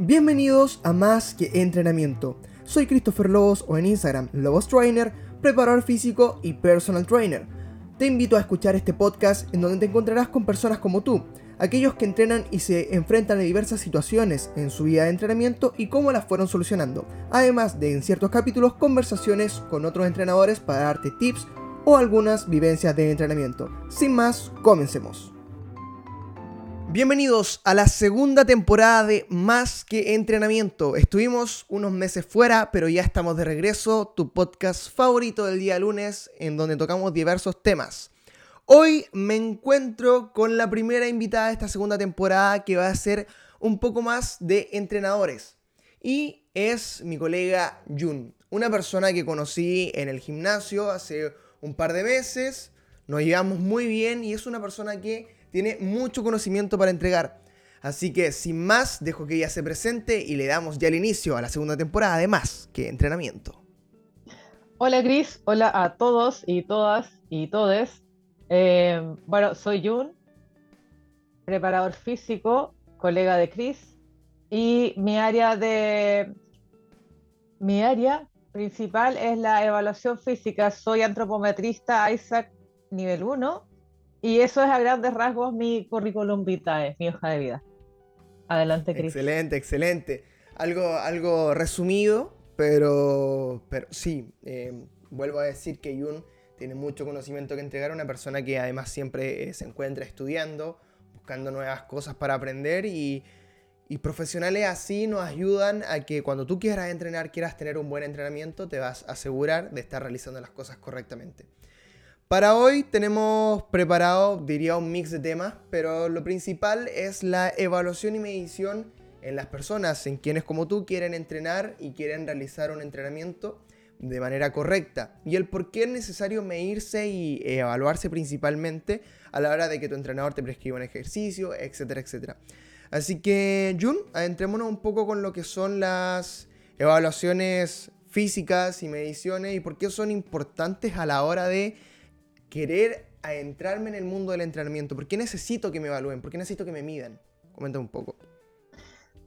Bienvenidos a Más que Entrenamiento. Soy Christopher Lobos o en Instagram Lobos Trainer, preparador físico y personal trainer. Te invito a escuchar este podcast en donde te encontrarás con personas como tú, aquellos que entrenan y se enfrentan a diversas situaciones en su vida de entrenamiento y cómo las fueron solucionando. Además de en ciertos capítulos conversaciones con otros entrenadores para darte tips o algunas vivencias de entrenamiento. Sin más, comencemos. Bienvenidos a la segunda temporada de Más que Entrenamiento. Estuvimos unos meses fuera, pero ya estamos de regreso, tu podcast favorito del día lunes, en donde tocamos diversos temas. Hoy me encuentro con la primera invitada de esta segunda temporada que va a ser un poco más de entrenadores. Y es mi colega Jun, una persona que conocí en el gimnasio hace un par de meses. Nos llevamos muy bien y es una persona que tiene mucho conocimiento para entregar. Así que sin más, dejo que ella se presente y le damos ya el inicio a la segunda temporada además que entrenamiento. Hola Cris, hola a todos y todas y todes. Eh, bueno, soy Jun, preparador físico, colega de Cris, y mi área de mi área principal es la evaluación física. Soy antropometrista Isaac nivel 1 y eso es a grandes rasgos mi currículum vitae, mi hoja de vida. Adelante, Cris. Excelente, excelente. Algo, algo resumido, pero, pero sí, eh, vuelvo a decir que Yun tiene mucho conocimiento que entregar, una persona que además siempre eh, se encuentra estudiando, buscando nuevas cosas para aprender y profesionales así nos ayudan a que cuando tú quieras entrenar, quieras tener un buen entrenamiento, te vas a asegurar de estar realizando las cosas correctamente. Para hoy tenemos preparado, diría, un mix de temas, pero lo principal es la evaluación y medición en las personas, en quienes como tú quieren entrenar y quieren realizar un entrenamiento de manera correcta y el por qué es necesario medirse y evaluarse principalmente a la hora de que tu entrenador te prescriba un ejercicio, etcétera, etcétera. Así que, Jun, adentrémonos un poco con lo que son las evaluaciones físicas y mediciones y por qué son importantes a la hora de querer adentrarme en el mundo del entrenamiento? ¿Por qué necesito que me evalúen? ¿Por qué necesito que me midan? Comenta un poco.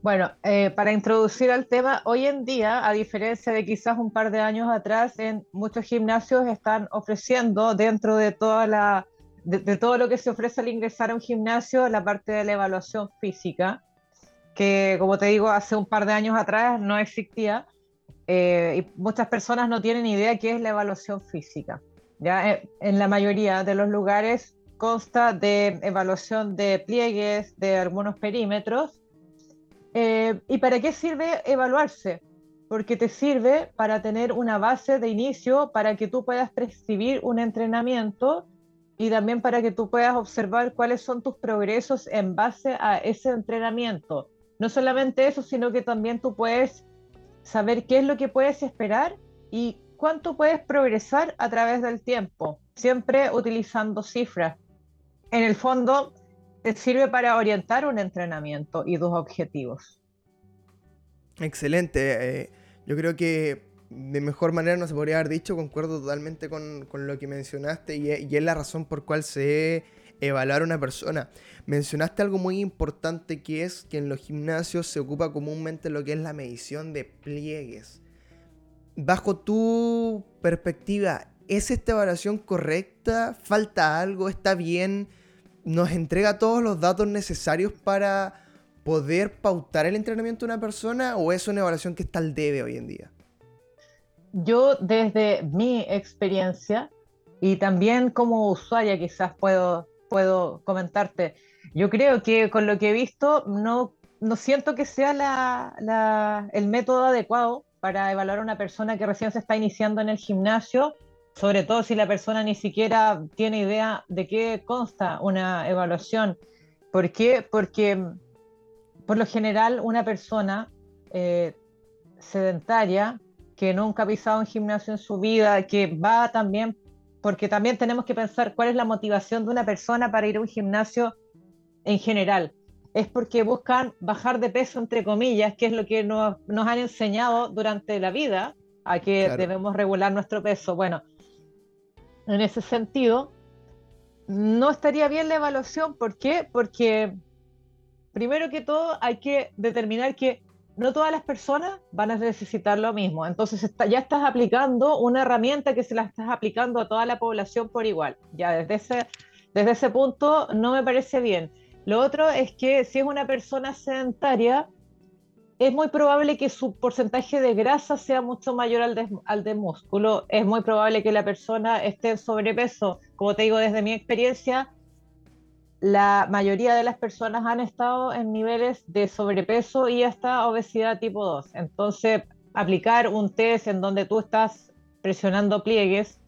Bueno, eh, para introducir al tema, hoy en día, a diferencia de quizás un par de años atrás, en muchos gimnasios están ofreciendo dentro de toda la de, todo lo que se ofrece al ingresar a un gimnasio la parte de la evaluación física, que como te digo, hace un par de años atrás no existía eh, y muchas personas no tienen idea qué es la evaluación física. Ya eh, en la mayoría de los lugares consta de evaluación de pliegues, de algunos perímetros. Eh, ¿Y para qué sirve evaluarse? Porque te sirve para tener una base de inicio para que tú puedas prescribir un entrenamiento y también para que tú puedas observar cuáles son tus progresos en base a ese entrenamiento. No solamente eso, sino que también tú puedes saber qué es lo que puedes esperar y cuánto puedes progresar a través del tiempo, siempre utilizando cifras. En el fondo, te sirve para orientar un entrenamiento y tus objetivos. Excelente. Eh, yo creo que de mejor manera no se podría haber dicho, concuerdo totalmente con, lo que mencionaste y, y, es la razón por cual se a una persona. Mencionaste algo muy importante que es que en los gimnasios se ocupa comúnmente lo que es la medición de pliegues bajo tu perspectiva, ¿es esta evaluación correcta? ¿Falta algo? ¿Está bien? ¿Nos entrega todos los datos necesarios para poder pautar el entrenamiento de una persona o es una evaluación que está al debe hoy en día? Yo desde mi experiencia y también como usuaria quizás puedo, puedo comentarte, yo creo que con lo que he visto no, no siento que sea la, el método adecuado para evaluar a una persona que recién se está iniciando en el gimnasio, sobre todo si la persona ni siquiera tiene idea de qué consta una evaluación. ¿Por qué? Porque por lo general una persona eh, sedentaria que nunca ha pisado un gimnasio en su vida, que va también, porque también tenemos que pensar cuál es la motivación de una persona para ir a un gimnasio en general es porque buscan bajar de peso, entre comillas, que es lo que nos, han enseñado durante la vida, a que debemos regular nuestro peso. Bueno, en ese sentido, no estaría bien la evaluación. ¿Por qué? Porque primero que todo hay que determinar que no todas las personas van a necesitar lo mismo. Entonces ya estás aplicando una herramienta que se la estás aplicando a toda la población por igual. Ya desde ese, desde ese punto no me parece bien. Lo otro es que si es una persona sedentaria, es muy probable que su porcentaje de grasa sea mucho mayor al de, al de músculo. Es muy probable que la persona esté en sobrepeso. Como te digo, desde mi experiencia, la mayoría de las personas han estado en niveles de sobrepeso y hasta obesidad tipo 2. Entonces, aplicar un test en donde tú estás presionando pliegues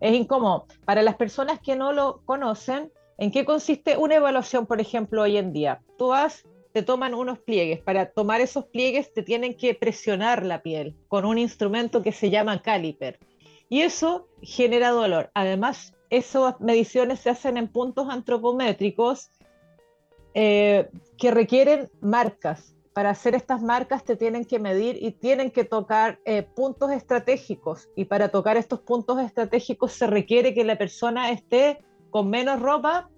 es incómodo. Para las personas que no lo conocen, ¿en qué consiste una evaluación, por ejemplo, hoy en día? Tú vas, te toman unos pliegues. Para tomar esos pliegues te tienen que presionar la piel con un instrumento que se llama caliper. Y eso genera dolor. Además, esas mediciones se hacen en puntos antropométricos eh, que requieren marcas. Para hacer estas marcas te tienen que medir y tienen que tocar eh, puntos estratégicos. Y para tocar estos puntos estratégicos se requiere que la persona esté con menos ropa,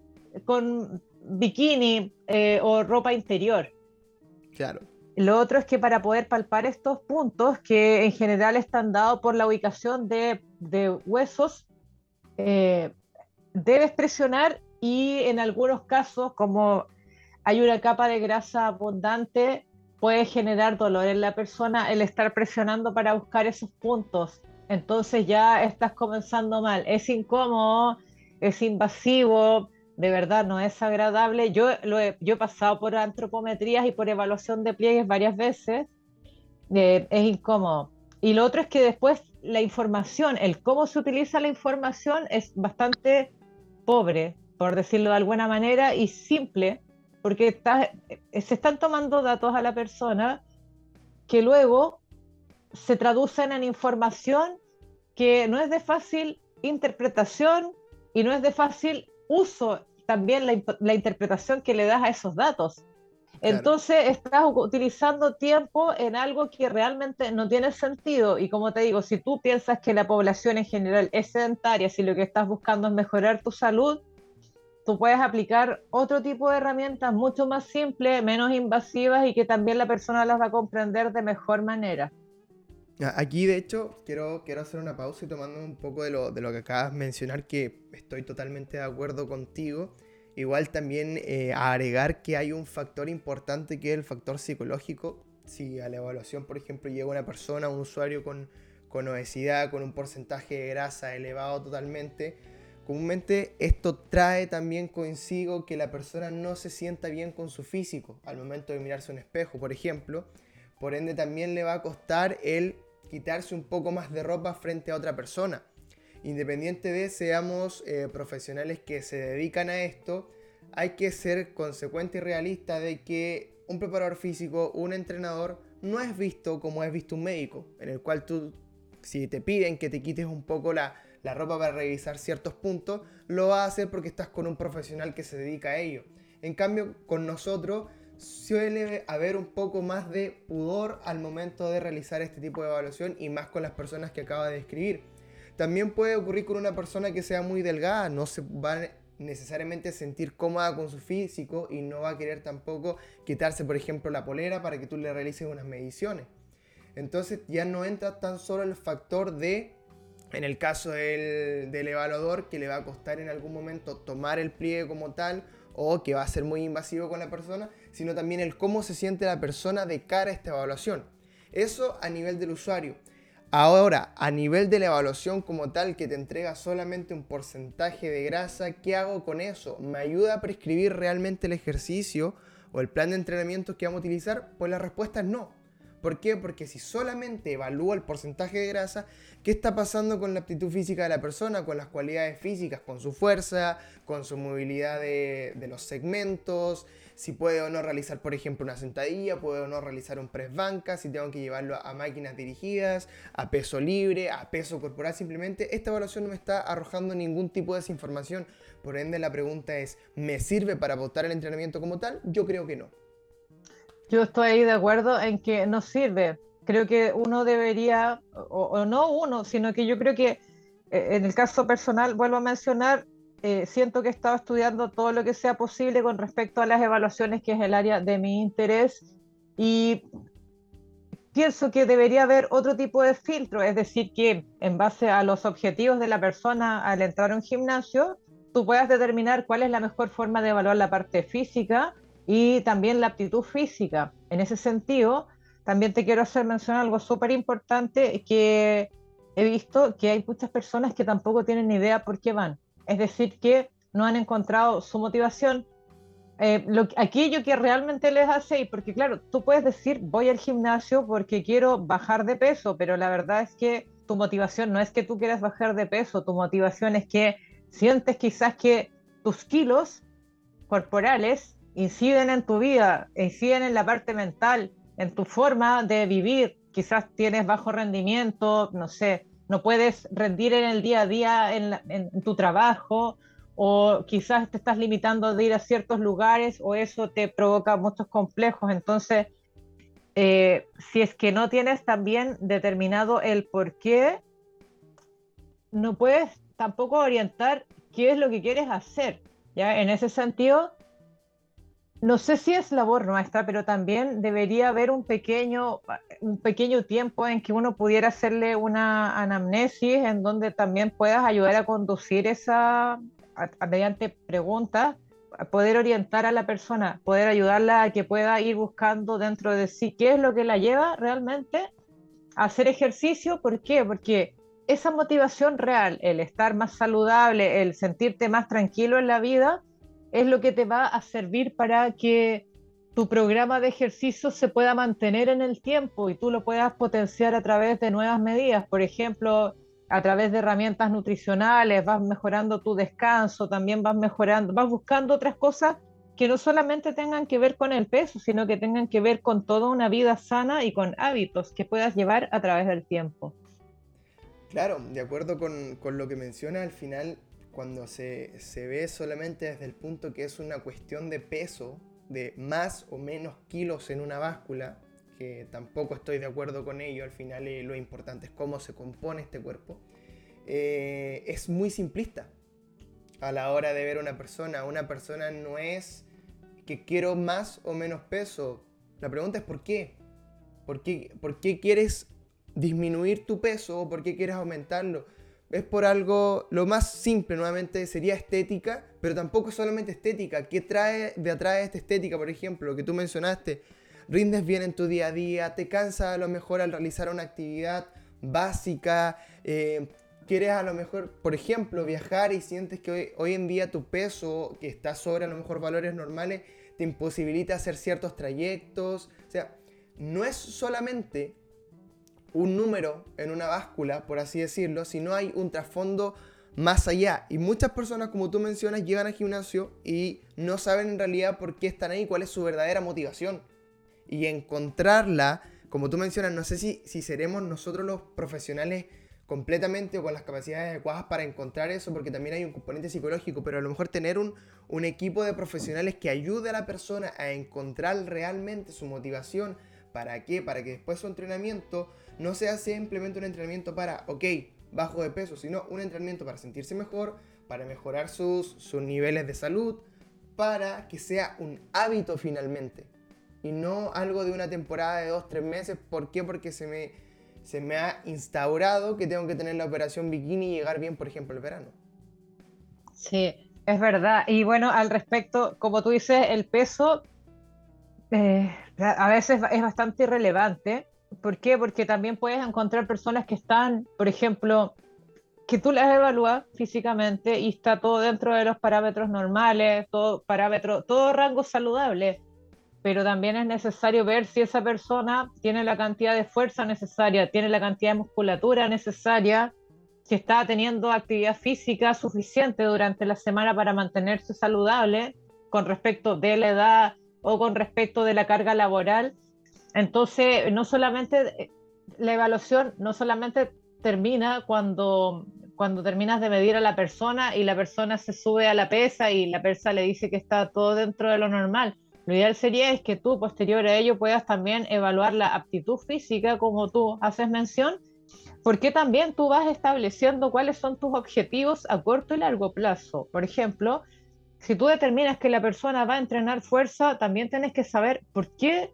con bikini eh, o ropa interior. Claro. Lo otro es que para poder palpar estos puntos, que en general están dados por la ubicación de, de huesos, eh, debes presionar y en algunos casos, como hay una capa de grasa abundante, puede generar dolor en la persona el estar presionando para buscar esos puntos. Entonces ya estás comenzando mal. Es incómodo, es invasivo, de verdad no es agradable. Yo, lo he, yo pasado por antropometrías y por evaluación de pliegues varias veces. Eh, es incómodo. Y lo otro es que después la información, el cómo se utiliza la información es bastante pobre, por decirlo de alguna manera, y simple, porque está, se están tomando datos a la persona que luego se traducen en información que no es de fácil interpretación y no es de fácil uso también la, la interpretación que le das a esos datos. Entonces estás utilizando tiempo en algo que realmente no tiene sentido. Y como te digo, si tú piensas que la población en general es sedentaria, si lo que estás buscando es mejorar tu salud, tú puedes aplicar otro tipo de herramientas mucho más simples, menos invasivas y que también la persona las va a comprender de mejor manera. Aquí, de hecho, quiero, quiero hacer una pausa y tomando un poco de lo, de lo que acabas de mencionar, que estoy totalmente de acuerdo contigo. Igual también eh, agregar que hay un factor importante que es el factor psicológico. Si a la evaluación, por ejemplo, llega una persona, un usuario con, con obesidad, con un porcentaje de grasa elevado totalmente, comúnmente esto trae también consigo que la persona no se sienta bien con su físico al momento de mirarse un espejo, por ejemplo. Por ende también le va a costar el quitarse un poco más de ropa frente a otra persona independiente de seamos eh, profesionales que se dedican a esto, hay que ser consecuente y realista de que un preparador físico, un entrenador, no es visto como es visto un médico, en el cual tú, si te piden que te quites un poco la, la ropa para revisar ciertos puntos, lo vas a hacer porque estás con un profesional que se dedica a ello. En cambio, con nosotros suele haber un poco más de pudor al momento de realizar este tipo de evaluación y más con las personas que acabo de describir también puede ocurrir con una persona que sea muy delgada, no se va necesariamente a sentir cómoda con su físico y no va a querer tampoco quitarse, por ejemplo, la polera para que tú le realices unas mediciones. Entonces ya no entra tan solo el factor de, en el caso del, del evaluador, que le va a costar en algún momento tomar el pliegue como tal o que va a ser muy invasivo con la persona, sino también el cómo se siente la persona de cara a esta evaluación. Eso a nivel del usuario. Ahora, a nivel de la evaluación como tal, que te entrega solamente un porcentaje de grasa, ¿qué hago con eso? ¿Me ayuda a prescribir realmente el ejercicio o el plan de entrenamiento que vamos a utilizar? Pues la respuesta es no. ¿Por qué? Porque si solamente evalúo el porcentaje de grasa, ¿qué está pasando con la aptitud física de la persona, con las cualidades físicas, con su fuerza, con su movilidad de, los segmentos, si puede o no realizar, por ejemplo, una sentadilla, puede o no realizar un press banca, si tengo que llevarlo a máquinas dirigidas, a peso libre, a peso corporal, simplemente esta evaluación no me está arrojando ningún tipo de desinformación. Por ende, la pregunta es, ¿me sirve para votar el entrenamiento como tal? Yo creo que no. Yo estoy de acuerdo en que no sirve. Creo que uno debería, o, no uno, sino que yo creo que eh, en el caso personal, vuelvo a mencionar, eh, siento que he estado estudiando todo lo que sea posible con respecto a las evaluaciones, que es el área de mi interés. Y pienso que debería haber otro tipo de filtro, es decir, que en base a los objetivos de la persona al entrar a un gimnasio, tú puedas determinar cuál es la mejor forma de evaluar la parte física y también la aptitud física. En ese sentido, también te quiero hacer mención algo súper importante que he visto que hay muchas personas que tampoco tienen ni idea por qué van. Es decir, que no han encontrado su motivación, eh, lo, aquello que realmente les hace, y porque claro, tú puedes decir voy al gimnasio porque quiero bajar de peso, pero la verdad es que tu motivación no es que tú quieras bajar de peso, tu motivación es que sientes quizás que tus kilos corporales inciden en tu vida, inciden en la parte mental, en tu forma de vivir, quizás tienes bajo rendimiento, no sé, no puedes rendir en el día a día en, tu trabajo o quizás te estás limitando de ir a ciertos lugares o eso te provoca muchos complejos. Entonces, eh, si es que no tienes también determinado el por qué, no puedes tampoco orientar qué es lo que quieres hacer. ¿ya? En ese sentido, no sé si es labor nuestra, pero también debería haber un pequeño, un pequeño tiempo en que uno pudiera hacerle una anamnesis en donde también puedas ayudar a conducir esa, mediante preguntas, poder orientar a la persona, poder ayudarla a que pueda ir buscando dentro de sí qué es lo que la lleva realmente a hacer ejercicio. ¿Por qué? Porque esa motivación real, el estar más saludable, el sentirte más tranquilo en la vida, es lo que te va a servir para que tu programa de ejercicio se pueda mantener en el tiempo y tú lo puedas potenciar a través de nuevas medidas. Por ejemplo, a través de herramientas nutricionales, vas mejorando tu descanso, también vas mejorando, vas buscando otras cosas que no solamente tengan que ver con el peso, sino que tengan que ver con toda una vida sana y con hábitos que puedas llevar a través del tiempo. Claro, de acuerdo con, con lo que menciona, al final cuando se, ve solamente desde el punto que es una cuestión de peso, de más o menos kilos en una báscula, que tampoco estoy de acuerdo con ello, al final eh, lo importante es cómo se compone este cuerpo, eh, es muy simplista a la hora de ver una persona. Una persona no es que quiero más o menos peso. La pregunta es ¿por qué? ¿Por qué, por qué quieres disminuir tu peso o por qué quieres aumentarlo? Es por algo, lo más simple nuevamente sería estética, pero tampoco es solamente estética. ¿Qué trae de atrás esta estética, por ejemplo, lo que tú mencionaste? Rindes bien en tu día a día, te cansa a lo mejor al realizar una actividad básica, eh, quieres a lo mejor, por ejemplo, viajar y sientes que hoy, hoy en día tu peso, que está sobre a lo mejor valores normales, te imposibilita hacer ciertos trayectos. O sea, no es solamente un número en una báscula, por así decirlo, si no hay un trasfondo más allá. Y muchas personas, como tú mencionas, llegan al gimnasio y no saben en realidad por qué están ahí, cuál es su verdadera motivación. Y encontrarla, como tú mencionas, no sé si, si seremos nosotros los profesionales completamente o con las capacidades adecuadas para encontrar eso, porque también hay un componente psicológico, pero a lo mejor tener un, un equipo de profesionales que ayude a la persona a encontrar realmente su motivación. ¿Para qué? Para que después su entrenamiento no sea simplemente un entrenamiento para, ok, bajo de peso, sino un entrenamiento para sentirse mejor, para mejorar sus, sus niveles de salud, para que sea un hábito finalmente. Y no algo de una temporada de dos, tres meses. ¿Por qué? Porque se me, se me ha instaurado que tengo que tener la operación bikini y llegar bien, por ejemplo, el verano. Sí, es verdad. Y bueno, al respecto, como tú dices, el peso eh, a veces es bastante irrelevante ¿Por qué? Porque también puedes encontrar personas que están, por ejemplo, que tú las evalúas físicamente y está todo dentro de los parámetros normales, todo parámetro, todo rango saludable, pero también es necesario ver si esa persona tiene la cantidad de fuerza necesaria, tiene la cantidad de musculatura necesaria, si está teniendo actividad física suficiente durante la semana para mantenerse saludable con respecto de la edad o con respecto de la carga laboral entonces, no solamente la evaluación no solamente termina cuando, cuando terminas de medir a la persona y la persona se sube a la pesa y la pesa le dice que está todo dentro de lo normal. Lo ideal sería es que tú, posterior a ello, puedas también evaluar la aptitud física, como tú haces mención, porque también tú vas estableciendo cuáles son tus objetivos a corto y largo plazo. Por ejemplo, si tú determinas que la persona va a entrenar fuerza, también tienes que saber por qué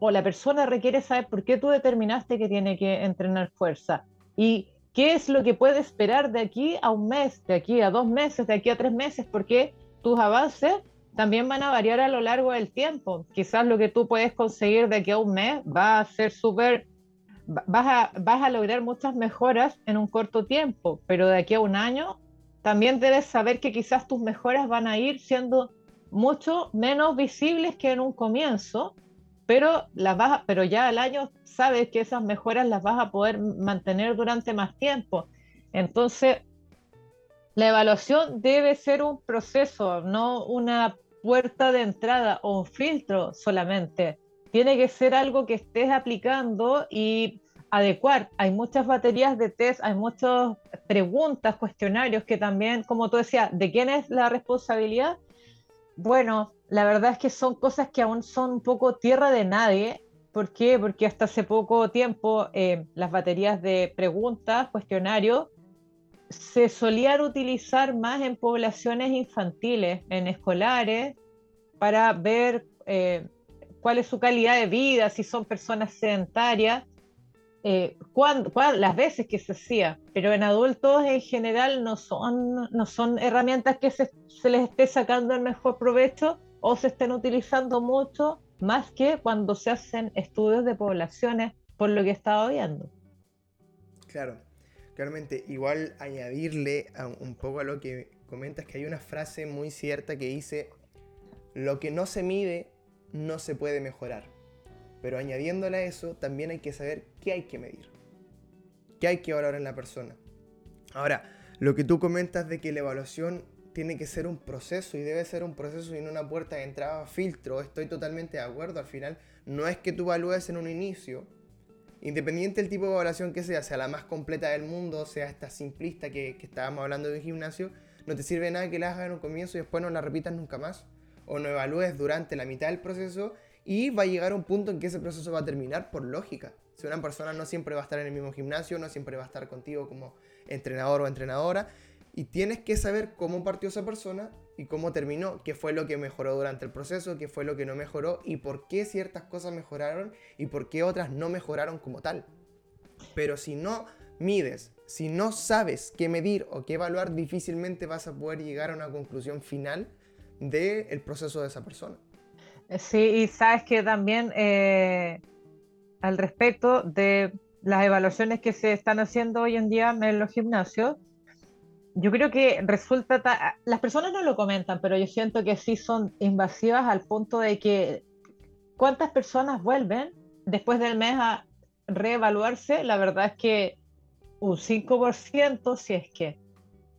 o la persona requiere saber por qué tú determinaste que tiene que entrenar fuerza y qué es lo que puede esperar de aquí a un mes, de aquí a dos meses, de aquí a tres meses, porque tus avances también van a variar a lo largo del tiempo. Quizás lo que tú puedes conseguir de aquí a un mes va a ser súper, vas a, lograr muchas mejoras en un corto tiempo, pero de aquí a un año también debes saber que quizás tus mejoras van a ir siendo mucho menos visibles que en un comienzo, pero, las vas pero ya al año sabes que esas mejoras las vas a poder mantener durante más tiempo. Entonces, la evaluación debe ser un proceso, no una puerta de entrada o un filtro solamente. Tiene que ser algo que estés aplicando y adecuar. Hay muchas baterías de test, hay muchas preguntas, cuestionarios que también, como tú decías, ¿de quién es la responsabilidad? Bueno, la verdad es que son cosas que aún son un poco tierra de nadie. ¿Por qué? Porque hasta hace poco tiempo eh, las baterías de preguntas, cuestionarios, se solían utilizar más en poblaciones infantiles, en escolares, para ver eh, cuál es su calidad de vida, si son personas sedentarias, eh, las veces que se hacía. Pero en adultos en general no son, no son herramientas que se, se les esté sacando el mejor provecho o se estén utilizando mucho más que cuando se hacen estudios de poblaciones, por lo que he estado viendo. Claro, claramente, igual añadirle un poco a lo que comentas que hay una frase muy cierta que dice, lo que no se mide no se puede mejorar. Pero añadiéndole a eso, también hay que saber qué hay que medir, qué hay que valorar en la persona. Ahora, lo que tú comentas de que la evaluación tiene que ser un proceso y debe ser un proceso y no una puerta de entrada filtro. Estoy totalmente de acuerdo. Al final, no es que tú evalúes en un inicio, independiente del tipo de evaluación que sea, sea la más completa del mundo, sea esta simplista que, estábamos hablando de un gimnasio, no te sirve nada que la hagas en un comienzo y después no la repitas nunca más. O no evalúes durante la mitad del proceso y va a llegar un punto en que ese proceso va a terminar por lógica. Si una persona no siempre va a estar en el mismo gimnasio, no siempre va a estar contigo como entrenador o entrenadora, y tienes que saber cómo partió esa persona y cómo terminó, qué fue lo que mejoró durante el proceso, qué fue lo que no mejoró y por qué ciertas cosas mejoraron y por qué otras no mejoraron como tal. Pero si no mides, si no sabes qué medir o qué evaluar, difícilmente vas a poder llegar a una conclusión final del proceso de esa persona. Sí, y sabes que también eh, al respecto de las evaluaciones que se están haciendo hoy en día en los gimnasios, yo creo que resulta, las personas no lo comentan, pero yo siento que sí son invasivas al punto de que cuántas personas vuelven después del mes a reevaluarse, la verdad es que un 5% si es que,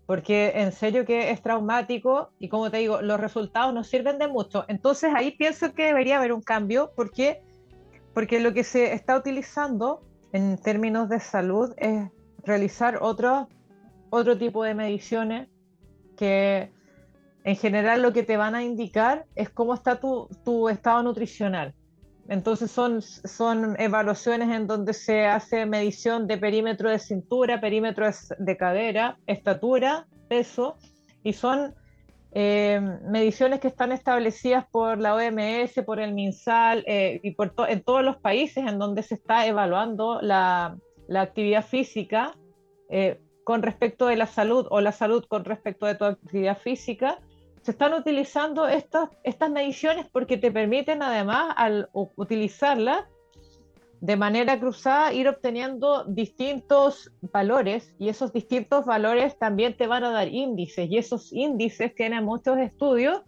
porque en serio que es traumático y como te digo, los resultados no sirven de mucho. Entonces ahí pienso que debería haber un cambio porque, porque lo que se está utilizando en términos de salud es realizar otros otro tipo de mediciones que en general lo que te van a indicar es cómo está tu, tu estado nutricional. Entonces son, son evaluaciones en donde se hace medición de perímetro de cintura, perímetro de cadera, estatura, peso, y son eh, mediciones que están establecidas por la OMS, por el MinSal eh, y por en todos los países en donde se está evaluando la, la actividad física. Eh, con respecto de la salud o la salud con respecto de tu actividad física, se están utilizando estas, estas mediciones porque te permiten además al utilizarlas de manera cruzada ir obteniendo distintos valores y esos distintos valores también te van a dar índices. Y esos índices tienen muchos estudios,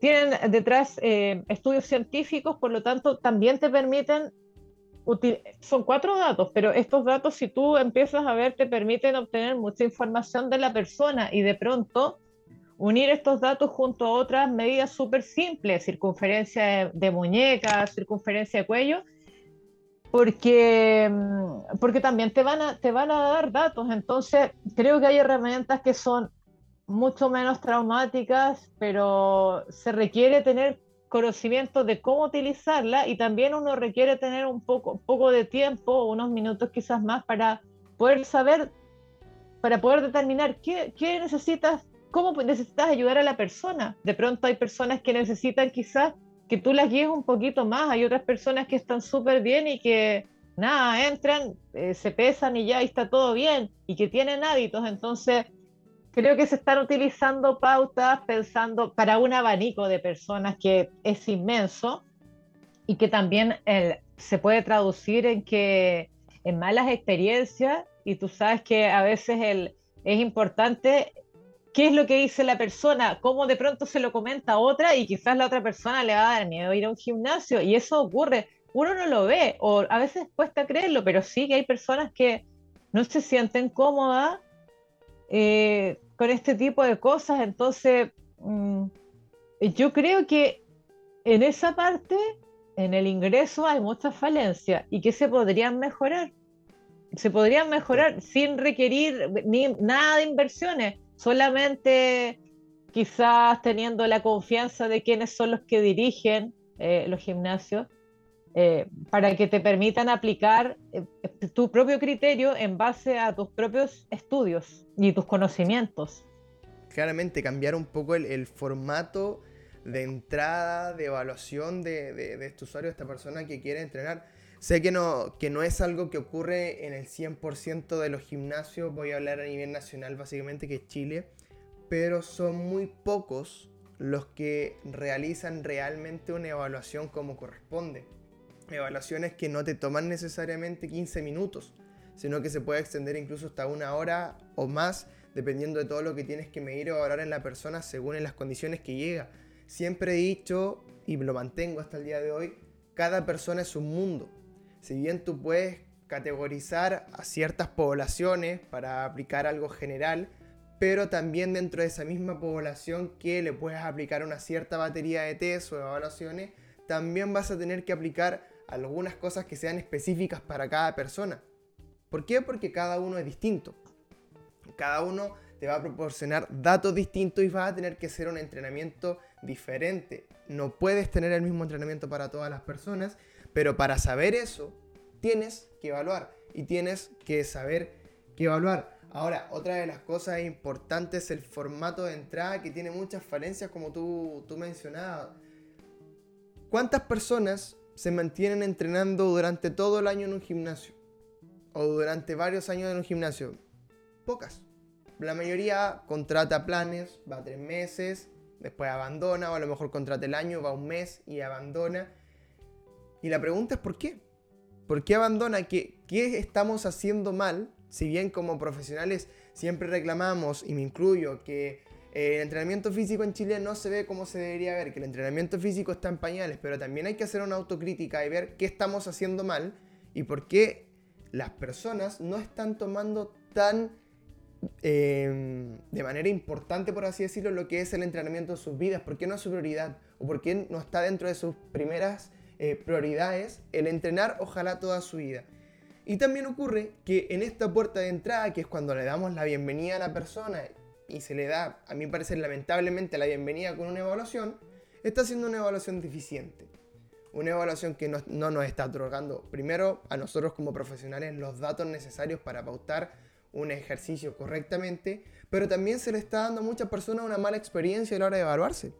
tienen detrás eh, estudios científicos, por lo tanto también te permiten son cuatro datos, pero estos datos, si tú empiezas a ver, te permiten obtener mucha información de la persona y de pronto unir estos datos junto a otras medidas súper simples, circunferencia de, muñeca, circunferencia de cuello, porque, porque también te van, a, te van a dar datos. Entonces, creo que hay herramientas que son mucho menos traumáticas, pero se requiere tener conocimiento de cómo utilizarla y también uno requiere tener un poco, poco de tiempo, unos minutos quizás más para poder saber, para poder determinar qué, qué necesitas, cómo necesitas ayudar a la persona. De pronto hay personas que necesitan quizás que tú las guíes un poquito más. Hay otras personas que están súper bien y que nada, entran, eh, se pesan y ya está todo bien y que tienen hábitos. Entonces, creo que se están utilizando pautas pensando para un abanico de personas que es inmenso y que también se puede traducir en que en malas experiencias y tú sabes que a veces el, es importante qué es lo que dice la persona, cómo de pronto se lo comenta a otra y quizás la otra persona le va a dar miedo ir a un gimnasio y eso ocurre. Uno no lo ve o a veces cuesta creerlo, pero sí que hay personas que no se sienten cómodas eh, con este tipo de cosas. Entonces, mm, yo creo que en esa parte, en el ingreso, hay muchas falencias y que se podrían mejorar. Se podrían mejorar sin requerir ni nada de inversiones solamente quizás teniendo la confianza de quienes son los que dirigen eh, los gimnasios, eh, para que te permitan aplicar eh, tu propio criterio en base a tus propios estudios y tus conocimientos. Claramente cambiar un poco el, formato de entrada, de evaluación de, de, este usuario, esta persona que quiere entrenar. Sé que no, que no es algo que ocurre en el 100% de los gimnasios, voy a hablar a nivel nacional básicamente, que es Chile, pero son muy pocos los que realizan realmente una evaluación como corresponde. Evaluaciones que no te toman necesariamente 15 minutos, sino que se puede extender incluso hasta una hora o más, dependiendo de todo lo que tienes que medir o evaluar en la persona según en las condiciones que llega. Siempre he dicho, y lo mantengo hasta el día de hoy, cada persona es un mundo si bien tú puedes categorizar a ciertas poblaciones para aplicar algo general, pero también dentro de esa misma población que le puedes aplicar una cierta batería de test o evaluaciones, también vas a tener que aplicar algunas cosas que sean específicas para cada persona. ¿Por qué? Porque cada uno es distinto. Cada uno te va a proporcionar datos distintos y vas a tener que hacer un entrenamiento diferente. No puedes tener el mismo entrenamiento para todas las personas pero para saber eso, tienes que evaluar y tienes que saber qué evaluar. Ahora, otra de las cosas importantes es el formato de entrada que tiene muchas falencias como tú, tú mencionabas. ¿Cuántas personas se mantienen entrenando durante todo el año en un gimnasio? O durante varios años en un gimnasio. Pocas. La mayoría contrata planes, va tres meses, después abandona, o a lo mejor contrata el año, va un mes y abandona. Y la pregunta es ¿por qué? ¿Por qué abandona? ¿Qué, qué estamos haciendo mal? Si bien como profesionales siempre reclamamos, y me incluyo, que eh, el entrenamiento físico en Chile no se ve como se debería ver, que el entrenamiento físico está en pañales, pero también hay que hacer una autocrítica y ver qué estamos haciendo mal y por qué las personas no están tomando tan em, de manera importante, por así decirlo, lo que es el entrenamiento en sus vidas, por qué no es su prioridad o por qué no está dentro de sus primeras eh, prioridades el entrenar ojalá toda su vida. Y también ocurre que en esta puerta de entrada, que es cuando le damos la bienvenida a la persona y se le da, a mí me parece lamentablemente, la bienvenida con una evaluación, está siendo una evaluación deficiente. Una evaluación que no, no nos está otorgando, primero, a nosotros como profesionales los datos necesarios para pautar un ejercicio correctamente, pero también se le está dando a muchas personas una mala experiencia a la hora de evaluarse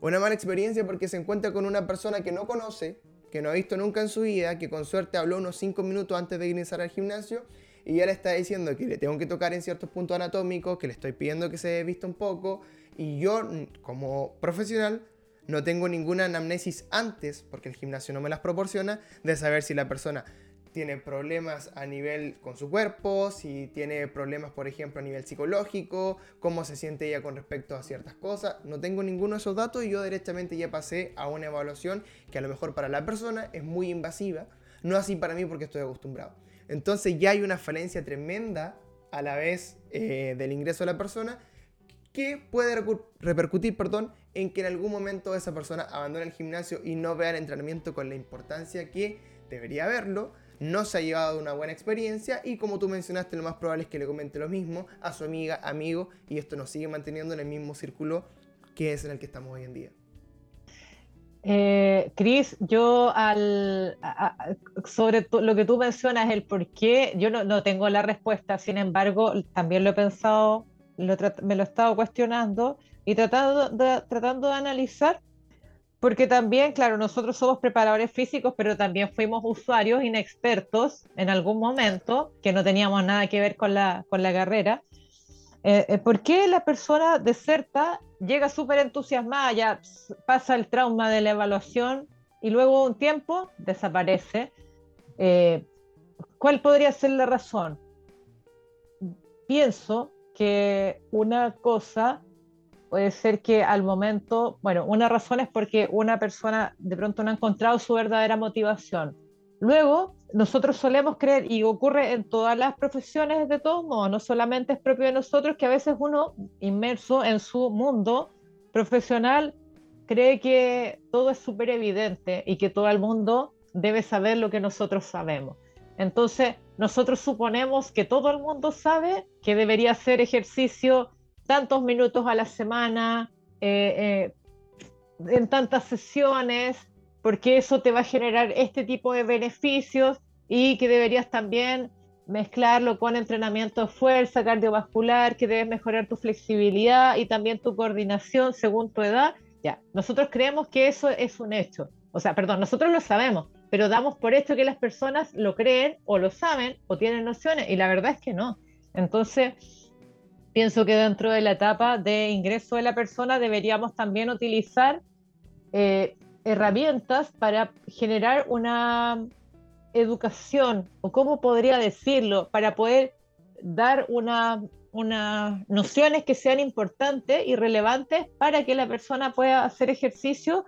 una mala experiencia porque se encuentra con una persona que no conoce, que no ha visto nunca en su vida, que con suerte habló unos 5 minutos antes de ingresar al gimnasio y le está diciendo que le tengo que tocar en ciertos puntos anatómicos, que le estoy pidiendo que se vista un poco y yo como profesional no tengo ninguna anamnesis antes, porque el gimnasio no me las proporciona, de saber si la persona tiene problemas a nivel con su cuerpo, si tiene problemas, por ejemplo, a nivel psicológico, cómo se siente ella con respecto a ciertas cosas. No tengo ninguno de esos datos y yo directamente ya pasé a una evaluación que a lo mejor para la persona es muy invasiva, no así para mí porque estoy acostumbrado. Entonces ya hay una falencia tremenda a la vez eh, del ingreso de la persona que puede repercutir perdón, en que en algún momento esa persona abandone el gimnasio y no vea el entrenamiento con la importancia que debería verlo no se ha llevado una buena experiencia y como tú mencionaste, lo más probable es que le comente lo mismo a su amiga, amigo y esto nos sigue manteniendo en el mismo círculo que es en el que estamos hoy en día. Eh, Cris, yo al, sobre lo que tú mencionas, el por qué, yo no, tengo la respuesta, sin embargo, también lo he pensado, me lo he estado cuestionando y tratando de, tratando de analizar porque también, claro, nosotros somos preparadores físicos, pero también fuimos usuarios inexpertos en algún momento, que no teníamos nada que ver con la, con la carrera. Eh, eh, ¿Por qué la persona deserta, llega súper entusiasmada, ya pasa el trauma de la evaluación y luego un tiempo desaparece? Eh, ¿Cuál podría ser la razón? Pienso que una cosa puede ser que al momento, bueno, una razón es porque una persona de pronto no ha encontrado su verdadera motivación. Luego, nosotros solemos creer, y ocurre en todas las profesiones de todos modos, no solamente es propio de nosotros, que a veces uno, inmerso en su mundo profesional, cree que todo es súper evidente y que todo el mundo debe saber lo que nosotros sabemos. Entonces, nosotros suponemos que todo el mundo sabe que debería hacer ejercicio tantos minutos a la semana, eh, eh, en tantas sesiones, porque eso te va a generar este tipo de beneficios y que deberías también mezclarlo con entrenamiento de fuerza cardiovascular, que debes mejorar tu flexibilidad y también tu coordinación según tu edad. Ya, nosotros creemos que eso es un hecho. O sea, perdón, nosotros lo sabemos, pero damos por hecho que las personas lo creen o lo saben o tienen nociones y la verdad es que no. Entonces, pienso que dentro de la etapa de ingreso de la persona deberíamos también utilizar eh, herramientas para generar una educación, o cómo podría decirlo, para poder dar unas nociones que sean importantes y relevantes para que la persona pueda hacer ejercicio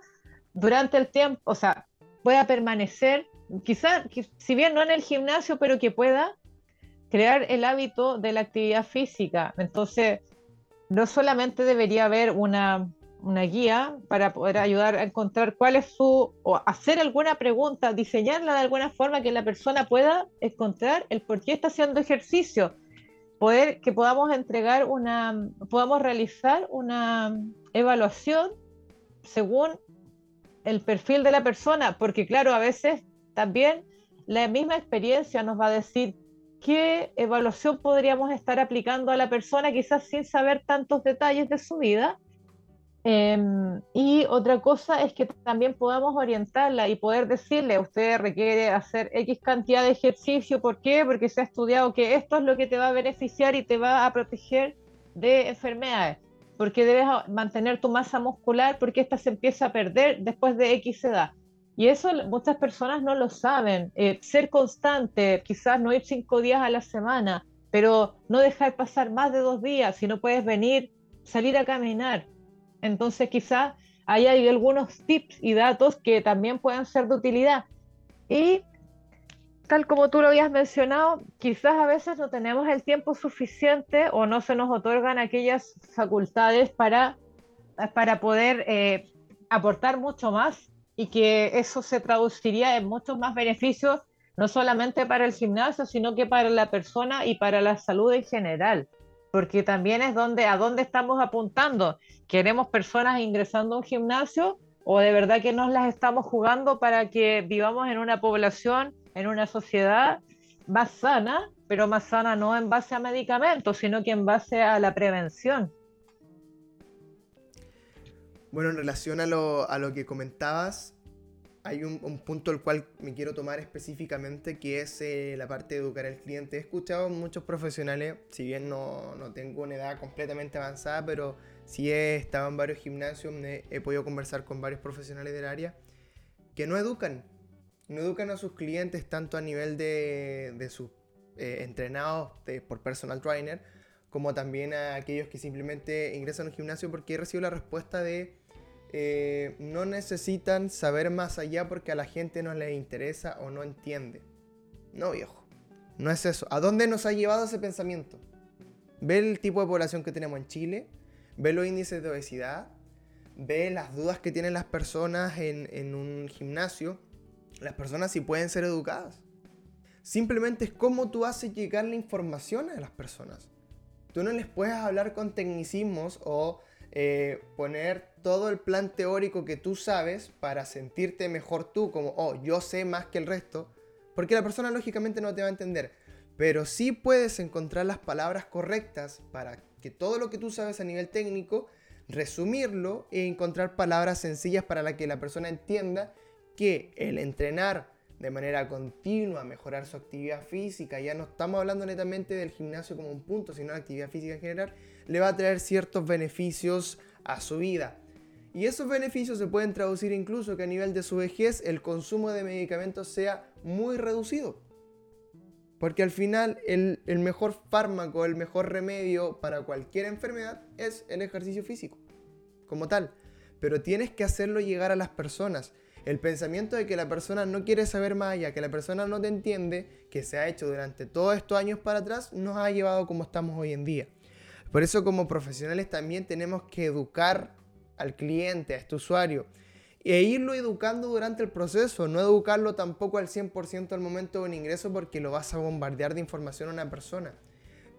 durante el tiempo, o sea, pueda permanecer, quizás, si bien no en el gimnasio, pero que pueda crear el hábito de la actividad física. Entonces, no solamente debería haber una, guía para poder ayudar a encontrar cuál es su, o hacer alguna pregunta, diseñarla de alguna forma que la persona pueda encontrar el por qué está haciendo ejercicio, poder que podamos entregar una, podamos realizar una evaluación según el perfil de la persona, porque claro, a veces también la misma experiencia nos va a decir qué evaluación podríamos estar aplicando a la persona, quizás sin saber tantos detalles de su vida. Em, y otra cosa es que también podamos orientarla y poder decirle, usted requiere hacer X cantidad de ejercicio, ¿por qué? Porque se ha estudiado que esto es lo que te va a beneficiar y te va a proteger de enfermedades, porque debes mantener tu masa muscular porque esta se empieza a perder después de X edad. Y eso muchas personas no lo saben. Eh, ser constante, quizás no ir cinco días a la semana, pero no dejar pasar más de dos días. Si no puedes venir, salir a caminar. Entonces quizás ahí hay algunos tips y datos que también pueden ser de utilidad. Y tal como tú lo habías mencionado, quizás a veces no tenemos el tiempo suficiente o no se nos otorgan aquellas facultades para, para poder eh, aportar mucho más y que eso se traduciría en muchos más beneficios, no solamente para el gimnasio, sino que para la persona y para la salud en general, porque también es donde, a dónde estamos apuntando. ¿Queremos personas ingresando a un gimnasio o de verdad que nos las estamos jugando para que vivamos en una población, en una sociedad más sana, pero más sana no en base a medicamentos, sino que en base a la prevención? Bueno, en relación a lo, a lo que comentabas, hay un, punto al cual me quiero tomar específicamente, que es eh, la parte de educar al cliente. He escuchado muchos profesionales, si bien no, no, tengo una edad completamente avanzada, pero sí he estado en varios gimnasios, he, podido conversar con varios profesionales del área, que no educan, no educan a sus clientes tanto a nivel de, de sus eh, entrenados por personal trainer, como también a aquellos que simplemente ingresan a un gimnasio porque he recibido la respuesta de eh, no necesitan saber más allá porque a la gente no le interesa o no entiende. No, viejo. No es eso. ¿A dónde nos ha llevado ese pensamiento? Ve el tipo de población que tenemos en Chile, ve los índices de obesidad, ve las dudas que tienen las personas en, un gimnasio. Las personas sí pueden ser educadas. Simplemente es cómo tú haces llegar la información a las personas. Tú no les puedes hablar con tecnicismos o eh, poner todo el plan teórico que tú sabes para sentirte mejor tú, como, oh, yo sé más que el resto, porque la persona lógicamente no te va a entender. Pero sí puedes encontrar las palabras correctas para que todo lo que tú sabes a nivel técnico resumirlo e encontrar palabras sencillas para la que la persona entienda que el entrenar de manera continua, mejorar su actividad física, ya no estamos hablando netamente del gimnasio como un punto, sino la actividad física en general, le va a traer ciertos beneficios a su vida. Y esos beneficios se pueden traducir incluso que a nivel de su vejez el consumo de medicamentos sea muy reducido. Porque al final el, el mejor fármaco, el mejor remedio para cualquier enfermedad es el ejercicio físico, como tal. Pero tienes que hacerlo llegar a las personas. El pensamiento de que la persona no quiere saber más allá, que la persona no te entiende, que se ha hecho durante todos estos años para atrás, nos ha llevado como estamos hoy en día. Por eso como profesionales también tenemos que educar al cliente, a este usuario, e irlo educando durante el proceso, no educarlo tampoco al 100% al momento de un ingreso porque lo vas a bombardear de información a una persona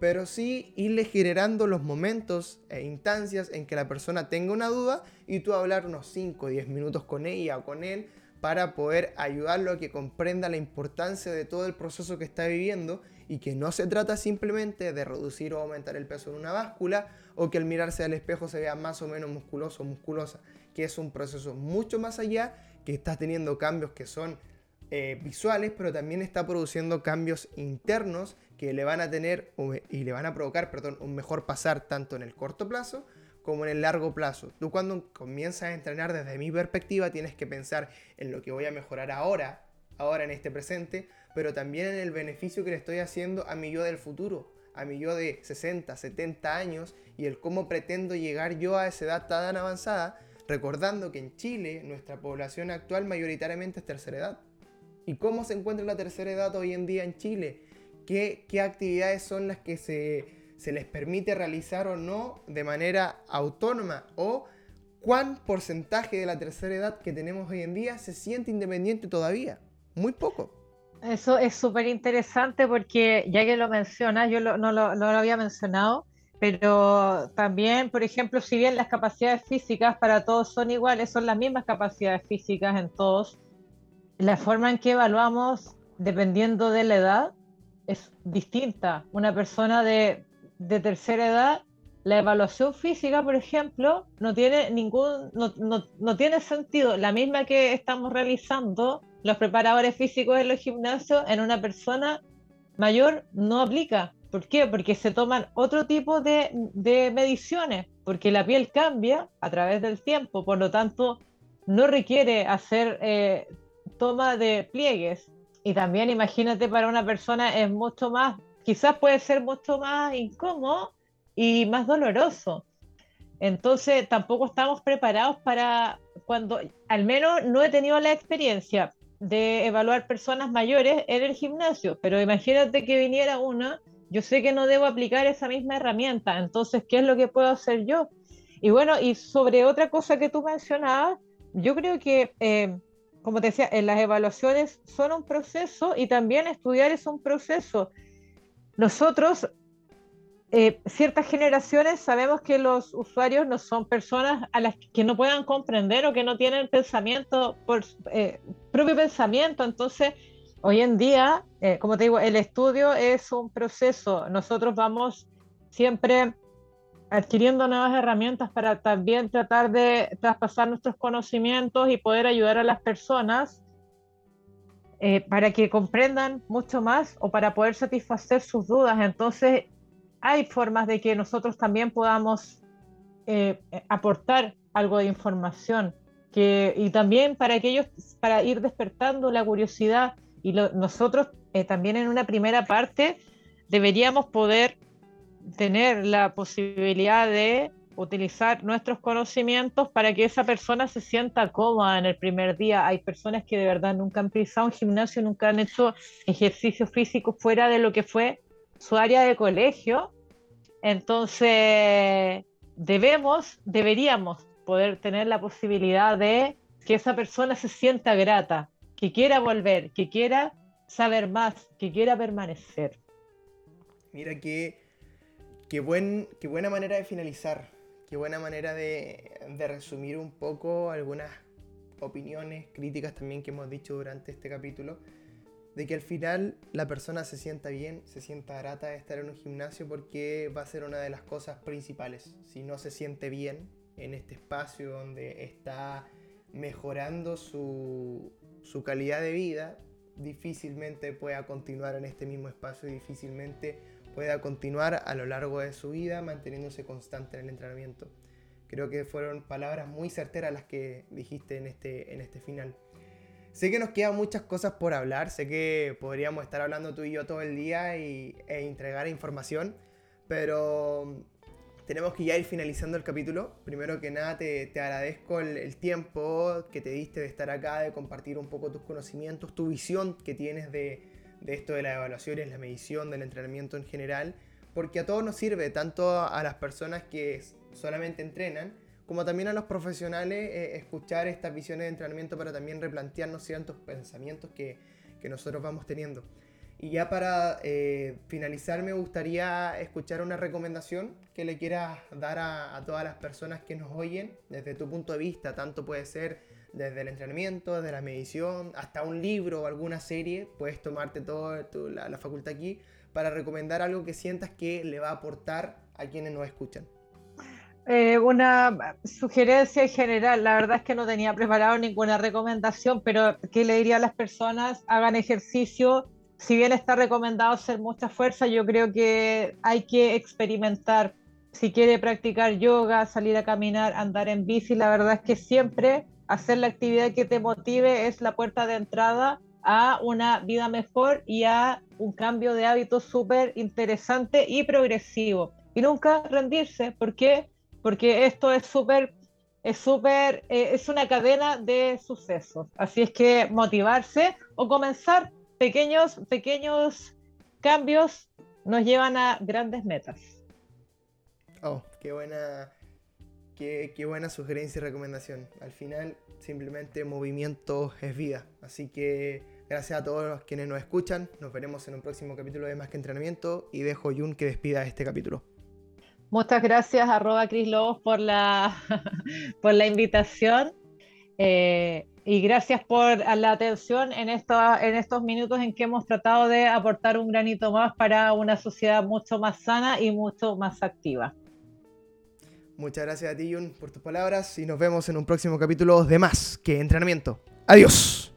pero sí irle generando los momentos e instancias en que la persona tenga una duda y tú hablar unos 5 o 10 minutos con ella o con él para poder ayudarlo a que comprenda la importancia de todo el proceso que está viviendo y que no se trata simplemente de reducir o aumentar el peso en una báscula o que al mirarse al espejo se vea más o menos musculoso o musculosa, que es un proceso mucho más allá, que está teniendo cambios que son eh, visuales, pero también está produciendo cambios internos que le van a tener y le van a provocar perdón, un mejor pasar tanto en el corto plazo como en el largo plazo. Tú cuando comienzas a entrenar desde mi perspectiva tienes que pensar en lo que voy a mejorar ahora, ahora en este presente, pero también en el beneficio que le estoy haciendo a mi yo del futuro, a mi yo de 60, 70 años y el cómo pretendo llegar yo a esa edad tan avanzada, recordando que en Chile nuestra población actual mayoritariamente es tercera edad. ¿Y cómo se encuentra la tercera edad hoy en día en Chile? ¿Qué, qué actividades son las que se, se les permite realizar o no de manera autónoma? ¿O cuán porcentaje de la tercera edad que tenemos hoy en día se siente independiente todavía? Muy poco. Eso es súper interesante porque ya que lo mencionas, yo no, lo, no, lo, había mencionado, pero también, por ejemplo, si bien las capacidades físicas para todos son iguales, son las mismas capacidades físicas en todos, la forma en que evaluamos, dependiendo de la edad, es distinta. Una persona de, tercera edad, la evaluación física, por ejemplo, no tiene ningún, no, tiene sentido. La misma que estamos realizando los preparadores físicos en los gimnasios en una persona mayor no aplica. ¿Por qué? Porque se toman otro tipo de, mediciones, porque la piel cambia a través del tiempo, por lo tanto, no requiere hacer eh, toma de pliegues. Y también imagínate para una persona es mucho más, quizás puede ser mucho más incómodo y más doloroso. Entonces tampoco estamos preparados para cuando, al menos no he tenido la experiencia de evaluar personas mayores en el gimnasio, pero imagínate que viniera una, yo sé que no debo aplicar esa misma herramienta, entonces, ¿qué es lo que puedo hacer yo? Y bueno, y sobre otra cosa que tú mencionabas, yo creo que eh, como te decía, en las evaluaciones son un proceso y también estudiar es un proceso. Nosotros, eh, ciertas generaciones, sabemos que los usuarios no son personas a las que no puedan comprender o que no tienen pensamiento, por eh, propio pensamiento. Entonces, hoy en día, eh, como te digo, el estudio es un proceso. Nosotros vamos siempre adquiriendo nuevas herramientas para también tratar de traspasar nuestros conocimientos y poder ayudar a las personas eh, para que comprendan mucho más o para poder satisfacer sus dudas. Entonces, hay formas de que nosotros también podamos eh, aportar algo de información que, y también para aquellos, para ir despertando la curiosidad y nosotros eh, también en una primera parte deberíamos poder tener la posibilidad de utilizar nuestros conocimientos para que esa persona se sienta cómoda en el primer día. Hay personas que de verdad nunca han pisado un gimnasio, nunca han hecho ejercicio físico fuera de lo que fue su área de colegio. Entonces, debemos, deberíamos poder tener la posibilidad de que esa persona se sienta grata, que quiera volver, que quiera saber más, que quiera permanecer. Mira que Qué, buen, qué buena manera de finalizar, qué buena manera de, resumir un poco algunas opiniones, críticas también que hemos dicho durante este capítulo, de que al final la persona se sienta bien, se sienta grata de estar en un gimnasio porque va a ser una de las cosas principales. Si no se siente bien, en este espacio donde está mejorando su, su calidad de vida, difícilmente pueda continuar en este mismo espacio y difícilmente pueda continuar a lo largo de su vida manteniéndose constante en el entrenamiento. Creo que fueron palabras muy certeras las que dijiste en este, en este final. Sé que nos quedan muchas cosas por hablar, sé que podríamos estar hablando tú y yo todo el día y, e entregar información, pero tenemos que ya ir finalizando el capítulo. Primero que nada, te, te agradezco el, el, tiempo que te diste de estar acá, de compartir un poco tus conocimientos, tu visión que tienes de, de esto de las evaluaciones, la medición, del entrenamiento en general, porque a todos nos sirve, tanto a las personas que solamente entrenan, como también a los profesionales, eh, escuchar estas visiones de entrenamiento para también replantearnos ciertos pensamientos que, que nosotros vamos teniendo. Y ya para eh, finalizar me gustaría escuchar una recomendación que le quieras dar a, a, todas las personas que nos oyen desde tu punto de vista, tanto puede ser desde el entrenamiento, desde la medición, hasta un libro o alguna serie, puedes tomarte toda la, la facultad aquí para recomendar algo que sientas que le va a aportar a quienes nos escuchan. Eh, una sugerencia en general, la verdad es que no tenía preparado ninguna recomendación, pero ¿qué le diría a las personas? Hagan ejercicio. Si bien está recomendado hacer mucha fuerza, yo creo que hay que experimentar. Si quiere practicar yoga, salir a caminar, andar en bici, la verdad es que siempre hacer la actividad que te motive es la puerta de entrada a una vida mejor y a un cambio de hábitos súper interesante y progresivo. Y nunca rendirse, ¿por qué? Porque esto es súper, es súper, eh, es una cadena de sucesos. Así es que motivarse o comenzar pequeños, pequeños cambios nos llevan a grandes metas. Oh, qué buena, Qué, qué, buena sugerencia y recomendación. Al final, simplemente movimiento es vida. Así que gracias a todos los quienes nos escuchan. Nos veremos en un próximo capítulo de Más que Entrenamiento. Y dejo a Jun que despida este capítulo. Muchas gracias, arroba Cris Lobos, por la, por la invitación. Eh, y gracias por la atención en, esto, en estos minutos en que hemos tratado de aportar un granito más para una sociedad mucho más sana y mucho más activa. Muchas gracias a ti, Jun, por tus palabras y nos vemos en un próximo capítulo de Más que Entrenamiento. Adiós.